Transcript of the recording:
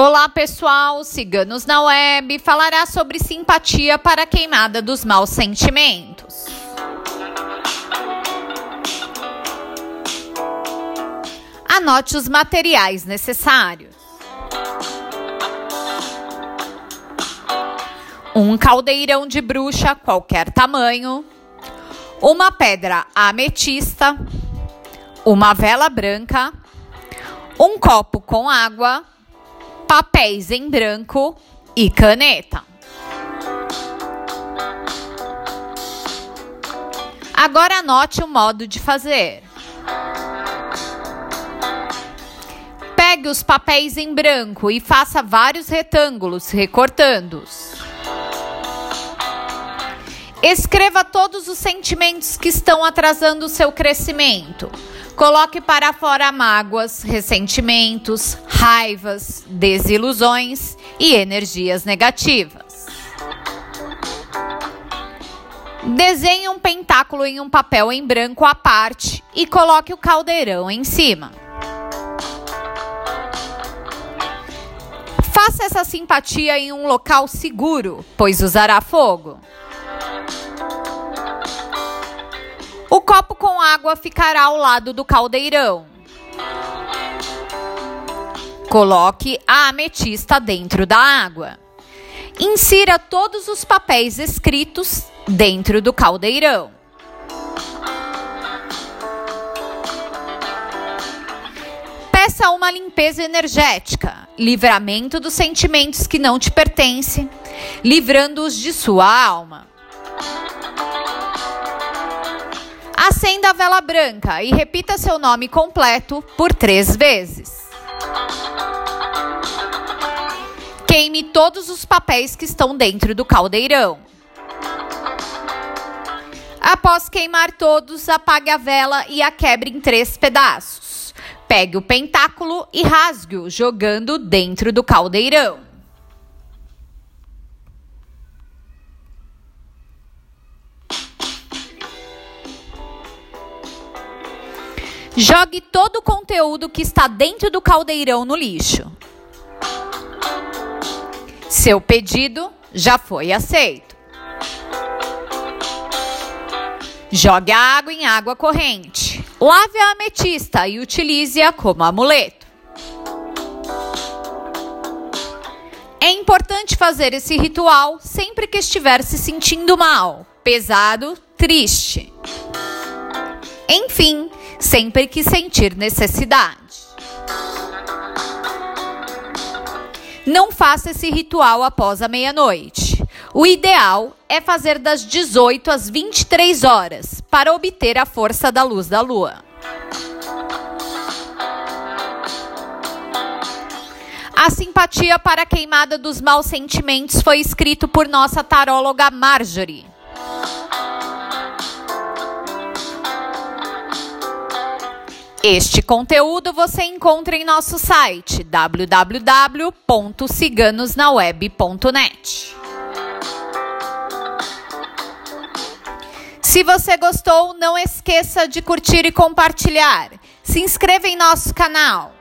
Olá pessoal, Ciganos na Web. Falará sobre simpatia para a queimada dos maus sentimentos. Anote os materiais necessários: um caldeirão de bruxa, qualquer tamanho, uma pedra ametista, uma vela branca, um copo com água papéis em branco e caneta. Agora anote o modo de fazer. Pegue os papéis em branco e faça vários retângulos, recortando-os. Escreva todos os sentimentos que estão atrasando o seu crescimento. Coloque para fora mágoas, ressentimentos, raivas, desilusões e energias negativas. Desenhe um pentáculo em um papel em branco à parte e coloque o caldeirão em cima. Faça essa simpatia em um local seguro, pois usará fogo. Copo com água ficará ao lado do caldeirão. Coloque a ametista dentro da água. Insira todos os papéis escritos dentro do caldeirão. Peça uma limpeza energética, livramento dos sentimentos que não te pertencem, livrando-os de sua alma. Acenda a vela branca e repita seu nome completo por três vezes. Queime todos os papéis que estão dentro do caldeirão. Após queimar todos, apague a vela e a quebre em três pedaços. Pegue o pentáculo e rasgue-o, jogando dentro do caldeirão. Jogue todo o conteúdo que está dentro do caldeirão no lixo. Seu pedido já foi aceito. Jogue a água em água corrente. Lave a ametista e utilize-a como amuleto. É importante fazer esse ritual sempre que estiver se sentindo mal, pesado, triste. Enfim, sempre que sentir necessidade. Não faça esse ritual após a meia-noite. O ideal é fazer das 18 às 23 horas para obter a força da luz da lua. A simpatia para a queimada dos maus sentimentos foi escrito por nossa taróloga Marjorie. Este conteúdo você encontra em nosso site www.ciganosnaweb.net. Se você gostou, não esqueça de curtir e compartilhar. Se inscreva em nosso canal.